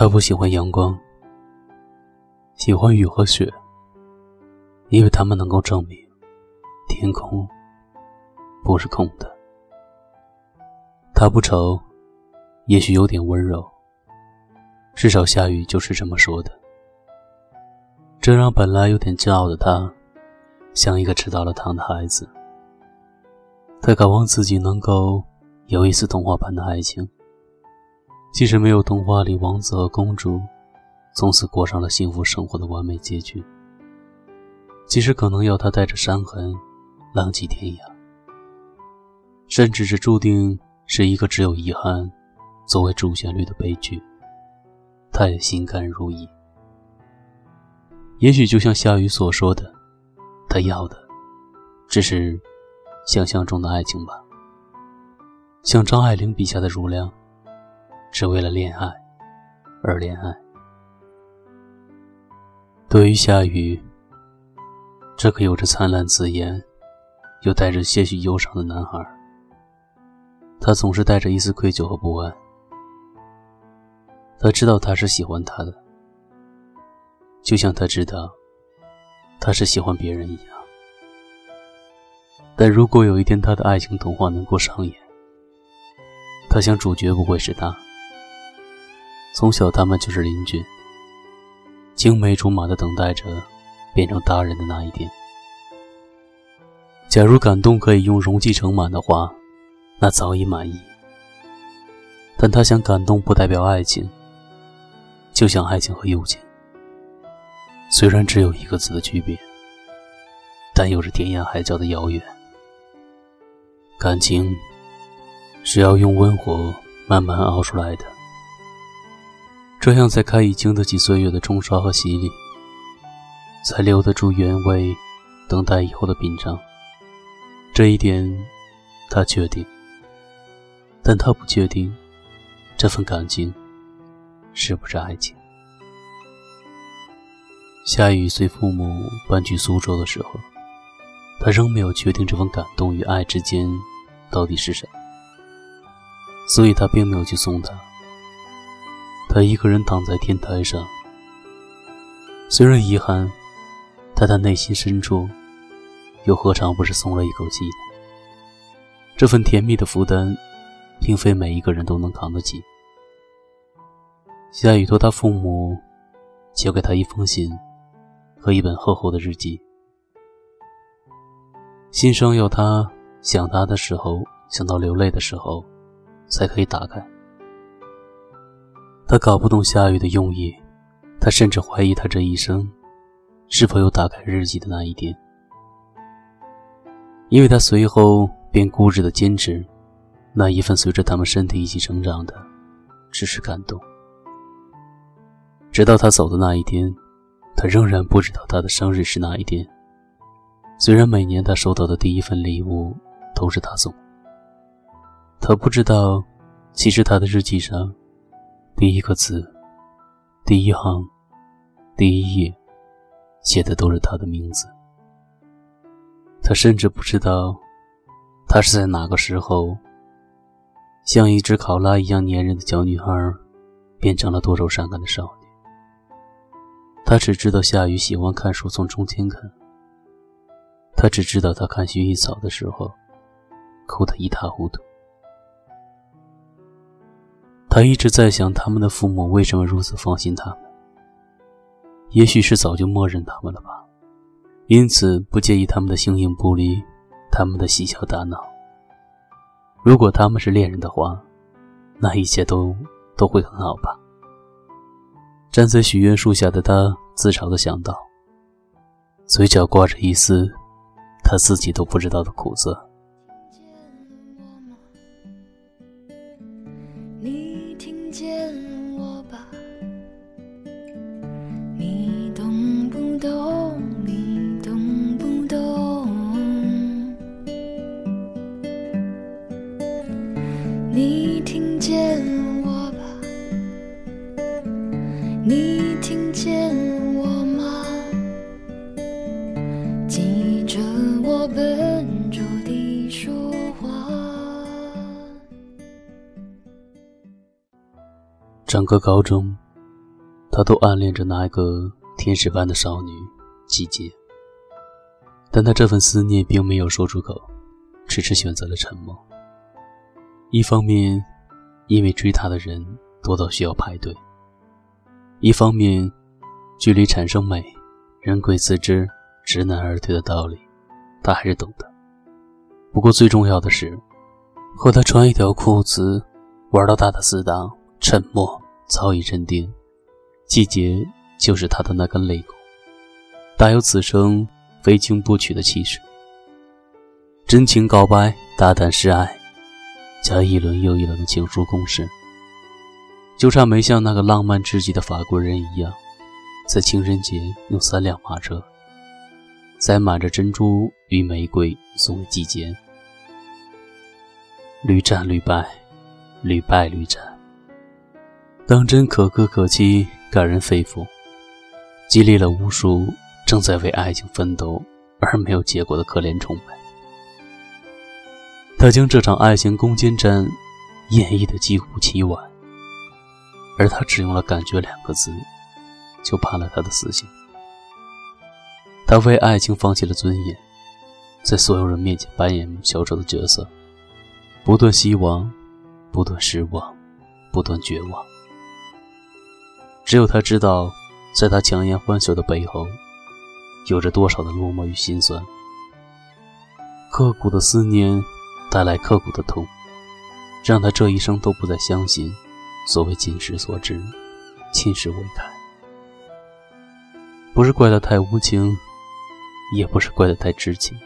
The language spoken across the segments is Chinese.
他不喜欢阳光，喜欢雨和雪，因为他们能够证明天空不是空的。他不愁，也许有点温柔，至少下雨就是这么说的。这让本来有点骄傲的他，像一个吃到了糖的孩子。他渴望自己能够有一次童话般的爱情，即使没有童话里王子和公主从此过上了幸福生活的完美结局，即使可能要他带着伤痕浪迹天涯，甚至这注定是一个只有遗憾作为主旋律的悲剧，他也心甘如饴。也许就像夏雨所说的，他要的只是。想象中的爱情吧，像张爱玲笔下的如良，只为了恋爱而恋爱。对于夏雨，这个有着灿烂紫颜，又带着些许忧伤的男孩，他总是带着一丝愧疚和不安。他知道他是喜欢他的，就像他知道他是喜欢别人一样。但如果有一天他的爱情童话能够上演，他想主角不会是他。从小他们就是邻居，青梅竹马的等待着变成大人的那一天。假如感动可以用容积盛满的话，那早已满意。但他想感动不代表爱情，就像爱情和友情，虽然只有一个字的区别，但有着天涯海角的遥远。感情是要用温火慢慢熬出来的，这样才可以经得起岁月的冲刷和洗礼，才留得住原味，等待以后的品尝。这一点他确定，但他不确定这份感情是不是爱情。夏雨随父母搬去苏州的时候。他仍没有确定这份感动与爱之间到底是什么，所以他并没有去送他。他一个人躺在天台上，虽然遗憾，但他内心深处又何尝不是松了一口气呢？这份甜蜜的负担，并非每一个人都能扛得起。夏雨托他父母交给他一封信和一本厚厚的日记。信上要他想他的时候，想到流泪的时候，才可以打开。他搞不懂夏雨的用意，他甚至怀疑他这一生是否有打开日记的那一天，因为他随后便固执的坚持那一份随着他们身体一起成长的，只是感动。直到他走的那一天，他仍然不知道他的生日是哪一天。虽然每年他收到的第一份礼物都是他送，他不知道，其实他的日记上，第一个字、第一行、第一页，写的都是他的名字。他甚至不知道，他是在哪个时候，像一只考拉一样粘人的小女孩，变成了多愁善感的少女。他只知道夏雨喜欢看书，从中间看。他只知道，他看薰衣草的时候，哭得一塌糊涂。他一直在想，他们的父母为什么如此放心他们？也许是早就默认他们了吧，因此不介意他们的形影不离，他们的嬉笑打闹。如果他们是恋人的话，那一切都都会很好吧。站在许愿树下的他，自嘲地想到，嘴角挂着一丝。他自己都不知道的苦涩。我笨拙地说话。整个高中他都暗恋着那一个天使般的少女季节，但他这份思念并没有说出口，迟迟选择了沉默。一方面，因为追他的人多到需要排队；一方面，距离产生美，人鬼自知，知难而退的道理，他还是懂的。不过最重要的是，和他穿一条裤子，玩到大的死党，沉默早已认定。季节就是他的那根肋骨，大有此生非君不娶的气势。真情告白，大胆示爱，加一轮又一轮的情书攻势，就差没像那个浪漫至极的法国人一样，在情人节用三辆马车塞满着珍珠与玫瑰送给季节。屡战屡败，屡败屡战，当真可歌可泣。感人肺腑，激励了无数正在为爱情奋斗而没有结果的可怜虫们。他将这场爱情攻坚战演绎的几乎凄婉，而他只用了“感觉”两个字，就判了他的死刑。他为爱情放弃了尊严，在所有人面前扮演小丑的角色，不断希望，不断失望，不断绝望。只有他知道，在他强颜欢笑的背后，有着多少的落寞与心酸。刻骨的思念带来刻骨的痛，让他这一生都不再相信所谓今时所知，今时未开。不是怪他太无情，也不是怪他太痴情。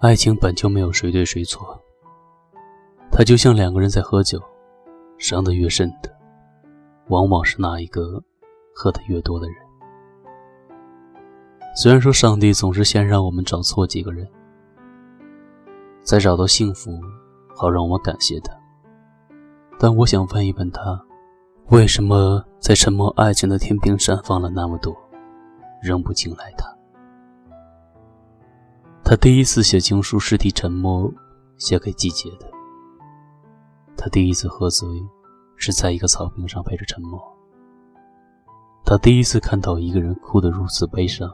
爱情本就没有谁对谁错，它就像两个人在喝酒，伤得越深的。往往是那一个喝得越多的人。虽然说上帝总是先让我们找错几个人，再找到幸福，好让我感谢他。但我想问一问他，为什么在沉默爱情的天平上放了那么多，仍不青睐他？他第一次写情书是替沉默写给季节的。他第一次喝醉。是在一个草坪上陪着沉默。他第一次看到一个人哭得如此悲伤，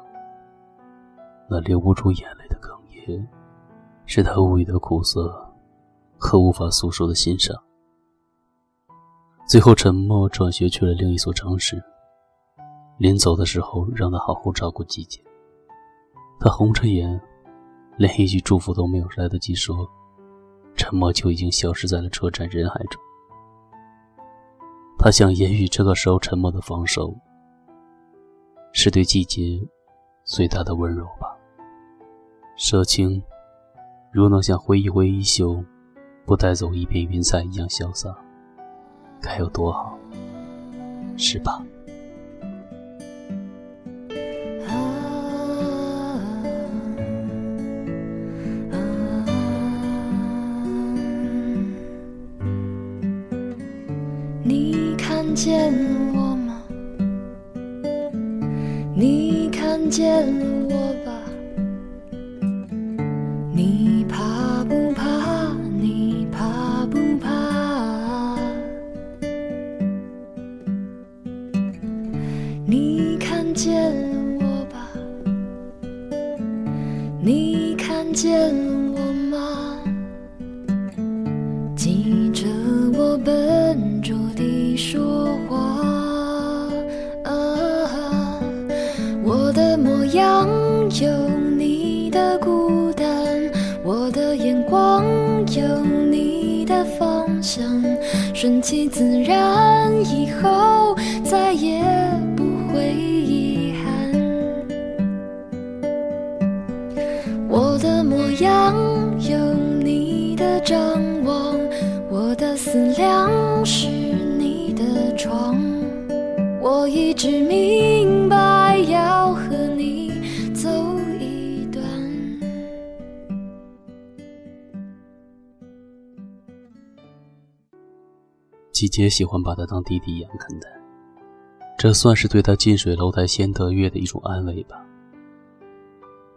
那流不出眼泪的哽咽，是他无语的苦涩和无法诉说的心伤。最后，沉默转学去了另一所城市。临走的时候，让他好好照顾季节。他红着眼，连一句祝福都没有来得及说，沉默就已经消失在了车站人海中。他想言语这个时候沉默的放手，是对季节最大的温柔吧。舍情，如能像挥一挥衣袖，不带走一片云彩一样潇洒，该有多好，是吧？光有你的方向，顺其自然，以后再也不会遗憾。我的模样有你的张望，我的思量是你的床，我一直迷季节喜欢把他当弟弟一样看待，这算是对他近水楼台先得月的一种安慰吧。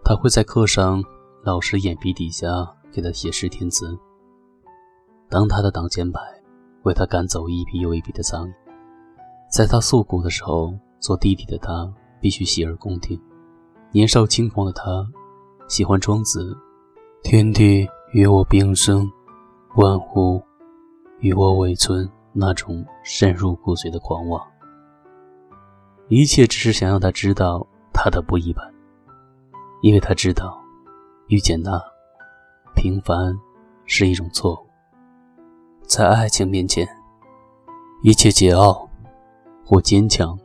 他会在课上老师眼皮底下给他写诗填词，当他的挡箭牌，为他赶走一批又一批的苍蝇。在他诉苦的时候，做弟弟的他必须洗耳恭听。年少轻狂的他，喜欢庄子“天地与我并生，万物与我为存”那种深入骨髓的狂妄。一切只是想让他知道他的不一般，因为他知道，遇见他，平凡是一种错误。在爱情面前，一切桀骜。或坚强，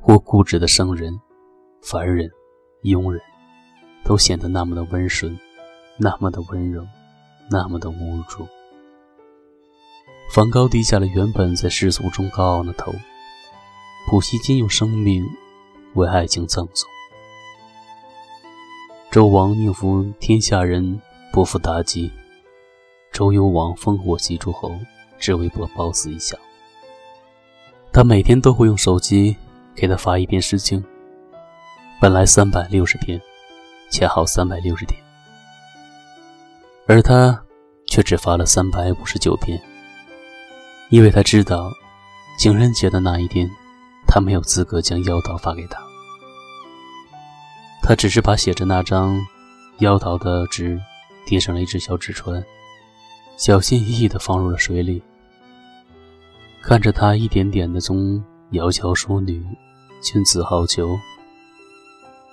或固执的生人、凡人、庸人，都显得那么的温顺，那么的温柔，那么的无助。梵高低下了原本在世俗中高傲的头，普希金用生命为爱情赠送。周王宁负天下人，不负妲己；周幽王烽火戏诸侯，只为博褒姒一笑。他每天都会用手机给他发一篇诗经，本来三百六十篇，恰好三百六十天，而他却只发了三百五十九篇，因为他知道，情人节的那一天，他没有资格将妖刀发给他，他只是把写着那张妖刀的纸叠成了一只小纸船，小心翼翼地放入了水里。看着他一点点的从窈窕淑女、君子好逑，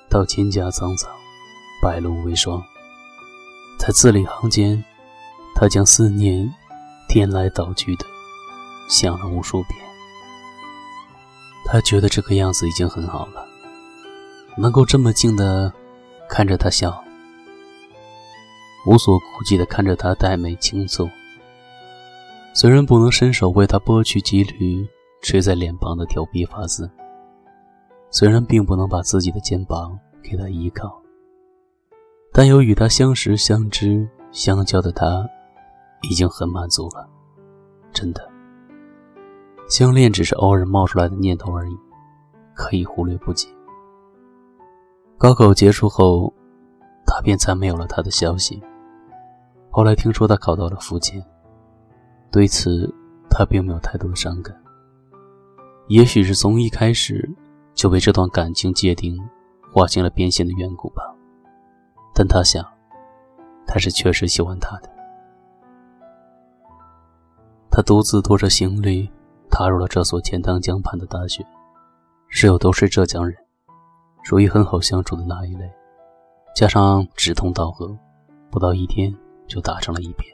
到蒹葭苍苍、白露为霜，在字里行间，他将思念颠来倒去的想了无数遍。他觉得这个样子已经很好了，能够这么静的看着他笑，无所顾忌的看着他黛眉轻蹙。虽然不能伸手为他拨去几缕垂在脸庞的调皮发丝，虽然并不能把自己的肩膀给他依靠，但有与他相识、相知、相交的他，已经很满足了。真的，相恋只是偶尔冒出来的念头而已，可以忽略不计。高考结束后，他便再没有了他的消息。后来听说他考到了福建。对此，他并没有太多的伤感。也许是从一开始就被这段感情界定、划清了边线的缘故吧。但他想，他是确实喜欢他的。他独自拖着行李，踏入了这所钱塘江畔的大学。室友都是浙江人，属于很好相处的那一类，加上志同道合，不到一天就打成了一片。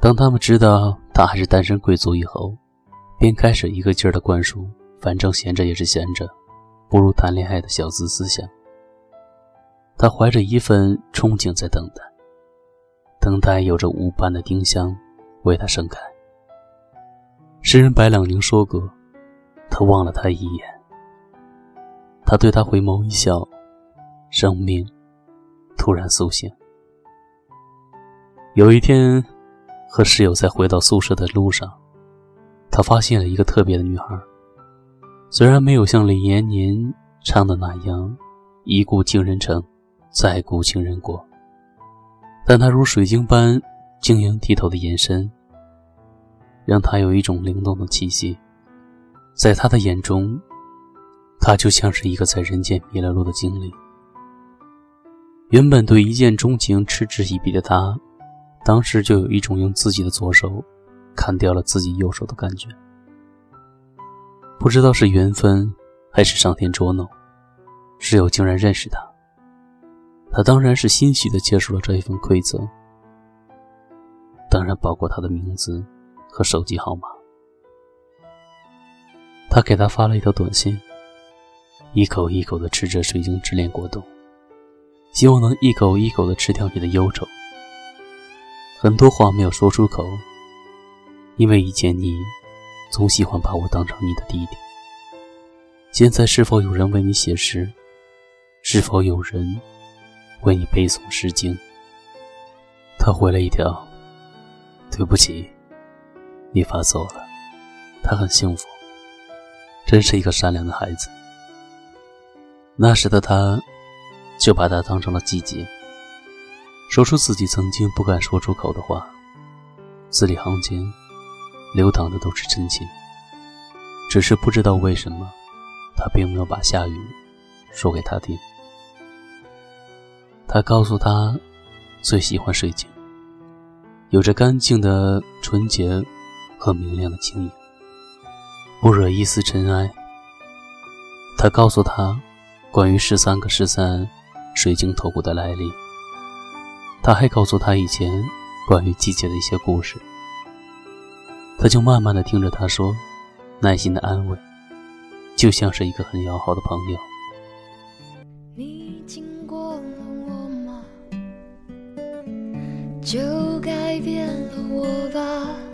当他们知道他还是单身贵族以后，便开始一个劲儿的灌输“反正闲着也是闲着，不如谈恋爱”的小资思想。他怀着一份憧憬在等待，等待有着无伴的丁香为他盛开。诗人白朗宁说过：“他望了他一眼，他对他回眸一笑，生命突然苏醒。”有一天。和室友在回到宿舍的路上，他发现了一个特别的女孩。虽然没有像李延年唱的那样“一顾情人城，再顾情人国”，但她如水晶般晶莹剔透的眼神，让他有一种灵动的气息。在他的眼中，他就像是一个在人间迷了路的精灵。原本对一见钟情嗤之以鼻的他。当时就有一种用自己的左手砍掉了自己右手的感觉，不知道是缘分还是上天捉弄，室友竟然认识他，他当然是欣喜的接受了这一份馈赠，当然包括他的名字和手机号码。他给他发了一条短信，一口一口的吃着水晶之恋果冻，希望能一口一口的吃掉你的忧愁。很多话没有说出口，因为以前你总喜欢把我当成你的弟弟。现在是否有人为你写诗？是否有人为你背诵《诗经》？他回了一条：“对不起，你发作了。”他很幸福，真是一个善良的孩子。那时的他，就把他当成了季节。说出自己曾经不敢说出口的话，字里行间流淌的都是真情。只是不知道为什么，他并没有把下雨说给他听。他告诉他，最喜欢水晶，有着干净的纯洁和明亮的清影，不惹一丝尘埃。他告诉他，关于十三个十三水晶头骨的来历。他还告诉他以前关于季节的一些故事。他就慢慢的听着他说，耐心的安慰，就像是一个很要好的朋友。你经过了我吗？就改变了我吧。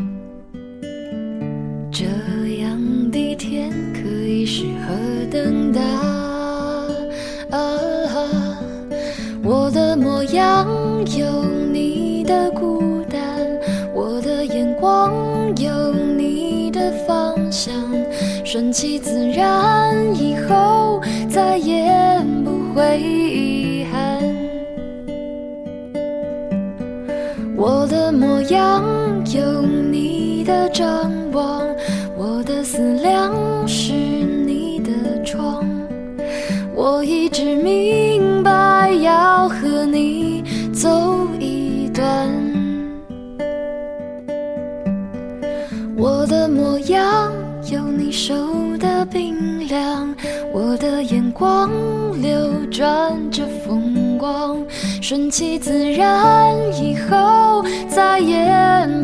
等待。啊，我的模样有你的孤单，我的眼光有你的方向，顺其自然，以后再也不会遗憾。我的模样有你的张望，我的思量是只明白要和你走一段。我的模样有你手的冰凉，我的眼光流转着风光，顺其自然，以后再也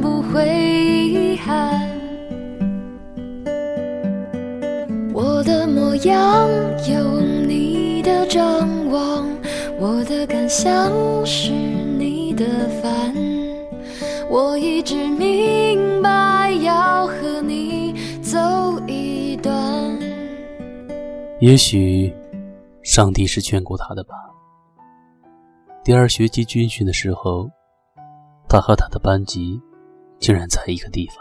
不会遗憾。我的模样有你的张望，我的感想是你的烦。我一直明白要和你走一段。也许，上帝是眷顾他的吧。第二学期军训的时候，他和他的班级竟然在一个地方。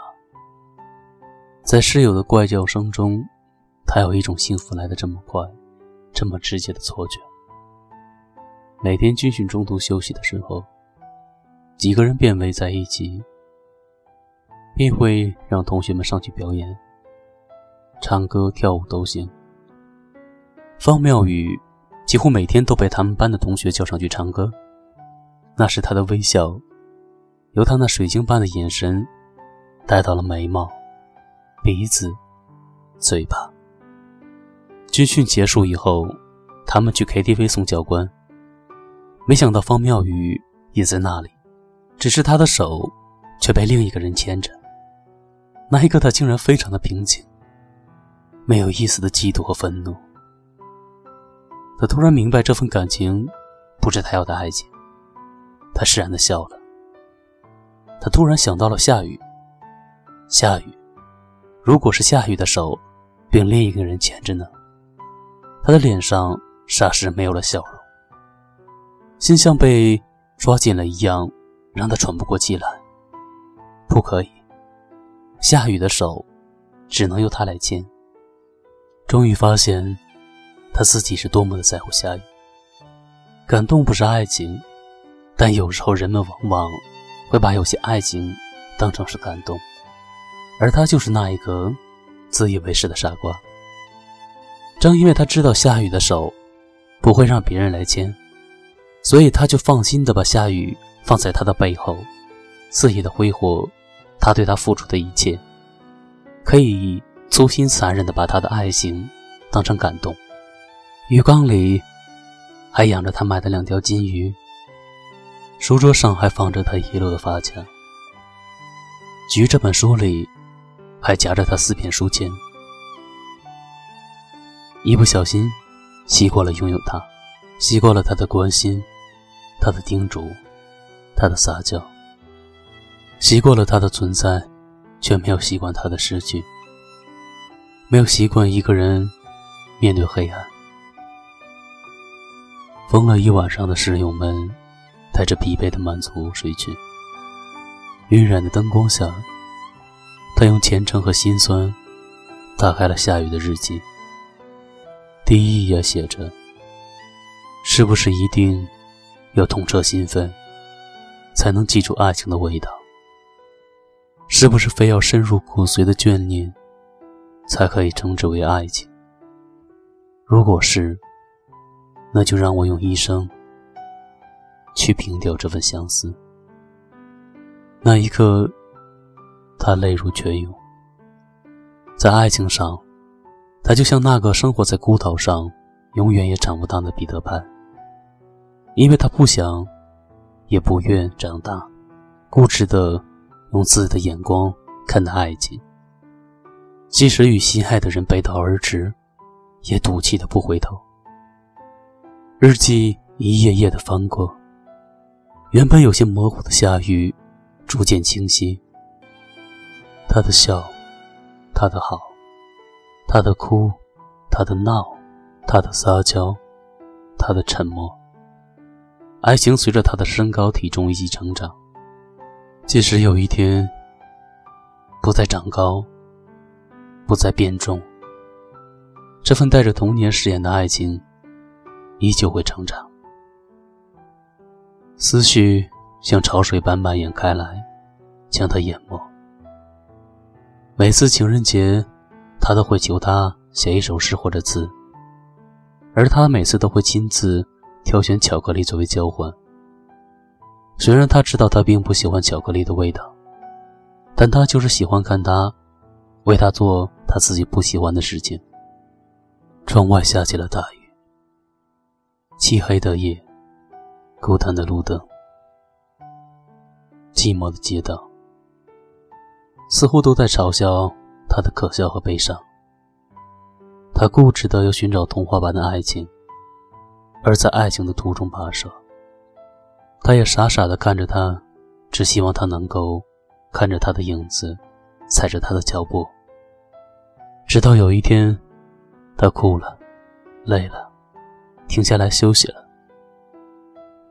在室友的怪叫声中，他有一种幸福来得这么快、这么直接的错觉。每天军训中途休息的时候，几个人便围在一起，便会让同学们上去表演，唱歌、跳舞都行。方妙宇几乎每天都被他们班的同学叫上去唱歌，那时他的微笑，由他那水晶般的眼神，带到了眉毛、鼻子、嘴巴。军训结束以后，他们去 KTV 送教官，没想到方妙宇也在那里。只是他的手却被另一个人牵着，那一刻他竟然非常的平静，没有一丝的嫉妒和愤怒。他突然明白这份感情不是他要的爱情，他释然的笑了。他突然想到了夏雨，夏雨，如果是夏雨的手被另一个人牵着呢？他的脸上霎时没有了笑容，心像被抓紧了一样。让他喘不过气来。不可以，夏雨的手只能由他来牵。终于发现，他自己是多么的在乎夏雨。感动不是爱情，但有时候人们往往会把有些爱情当成是感动，而他就是那一个自以为是的傻瓜。正因为他知道夏雨的手不会让别人来牵，所以他就放心的把夏雨。放在他的背后，肆意的挥霍他对他付出的一切，可以粗心残忍的把他的爱情当成感动。鱼缸里还养着他买的两条金鱼，书桌上还放着他遗落的发卡，菊这本书里还夹着他四片书签。一不小心，习惯了拥有他，习惯了他的关心，他的叮嘱。他的撒娇，习惯了他的存在，却没有习惯他的失去。没有习惯一个人面对黑暗。疯了一晚上的室友们，带着疲惫的满足睡去。晕染的灯光下，他用虔诚和心酸打开了夏雨的日记。第一页写着：“是不是一定要痛彻心扉？”才能记住爱情的味道，是不是非要深入骨髓的眷恋，才可以称之为爱情。如果是，那就让我用一生去平掉这份相思。那一刻，他泪如泉涌。在爱情上，他就像那个生活在孤岛上、永远也长不大的彼得潘，因为他不想，也不愿长大，固执的用自己的眼光看待爱情。即使与心爱的人背道而驰。也赌气的不回头。日记一页页的翻过，原本有些模糊的夏雨，逐渐清晰。他的笑，他的好，他的哭，他的闹，他的撒娇，他的沉默。爱情随着他的身高体重一起成长，即使有一天不再长高，不再变重。这份带着童年誓言的爱情，依旧会成长。思绪像潮水般蔓延开来，将他淹没。每次情人节，他都会求他写一首诗或者字，而他每次都会亲自挑选巧克力作为交换。虽然他知道他并不喜欢巧克力的味道，但他就是喜欢看他为他做他自己不喜欢的事情。窗外下起了大雨，漆黑的夜，孤单的路灯，寂寞的街道，似乎都在嘲笑他的可笑和悲伤。他固执的要寻找童话般的爱情，而在爱情的途中跋涉。他也傻傻的看着他，只希望他能够看着他的影子，踩着他的脚步，直到有一天。他哭了，累了，停下来休息了。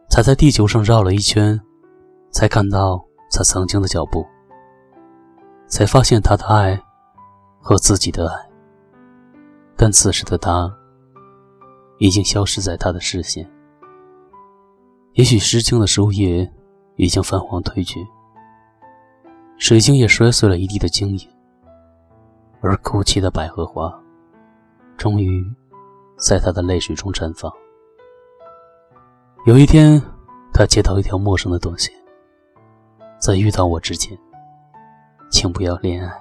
他在地球上绕了一圈，才看到他曾经的脚步，才发现他的爱和自己的爱。但此时的他已经消失在他的视线。也许诗经的书页已经泛黄褪去，水晶也摔碎了一地的晶莹，而哭泣的百合花。终于，在他的泪水中绽放。有一天，他接到一条陌生的短信：“在遇到我之前，请不要恋爱。”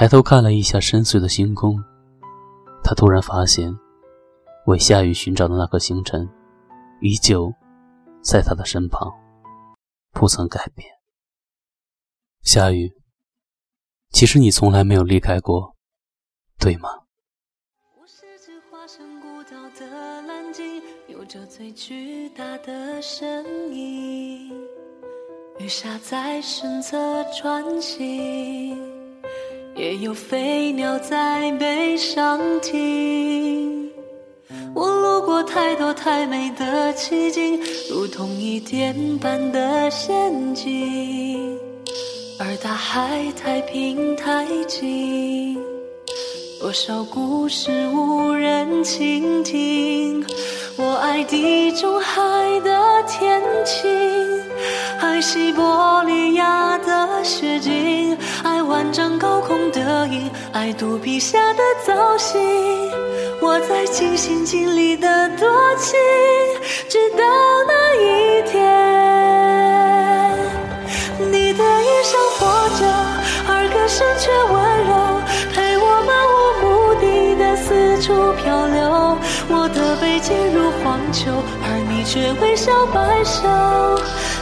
抬头看了一下深邃的星空，他突然发现，为夏雨寻找的那颗星辰，依旧在他的身旁，不曾改变。夏雨，其实你从来没有离开过。对吗？我是只化身孤岛的蓝鲸，有着最巨大的身影。雨下在身侧穿行，也有飞鸟在背上停。我路过太多太美的奇景，如同一点般的陷阱，而大海太平太静。多少故事无人倾听？我爱地中海的天晴，爱西伯利亚的雪景，万丈高空的鹰，爱肚皮下的造型。我在尽心尽力的多情，直到那一天，你的衣裳破旧，而歌声却温柔。陪我漫无目的的四处漂流，我的背脊如荒丘，而你却微笑摆首，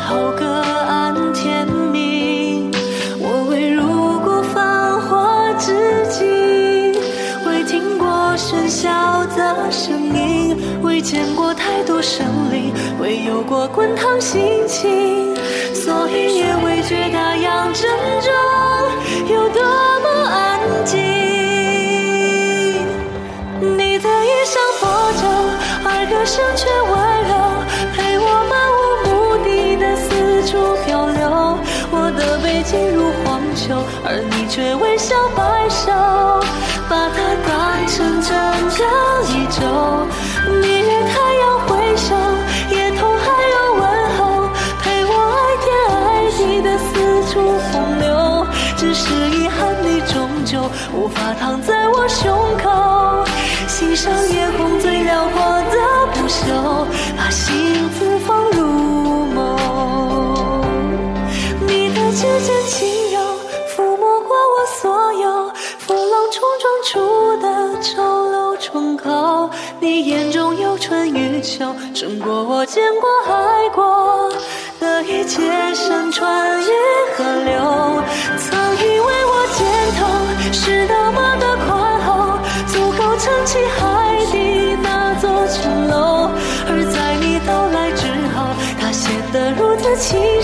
之后各安天命。我未入过繁华之境，未听过喧嚣的声音，未见过太多生灵，未有过滚烫心情，所以也未觉大洋正中有多么安静。你的衣裳破旧，而歌声却而你却微笑摆手，把它当成整个宇宙。你与太阳挥手，夜空还有问候，陪我爱天爱地的四处风流。只是遗憾，你终究无法躺在我胸口，欣赏夜空春与秋，胜过我见过爱过的一切山川与河流。曾以为我肩头是那么的宽厚，足够撑起海底那座城楼，而在你到来之后，它显得如此清。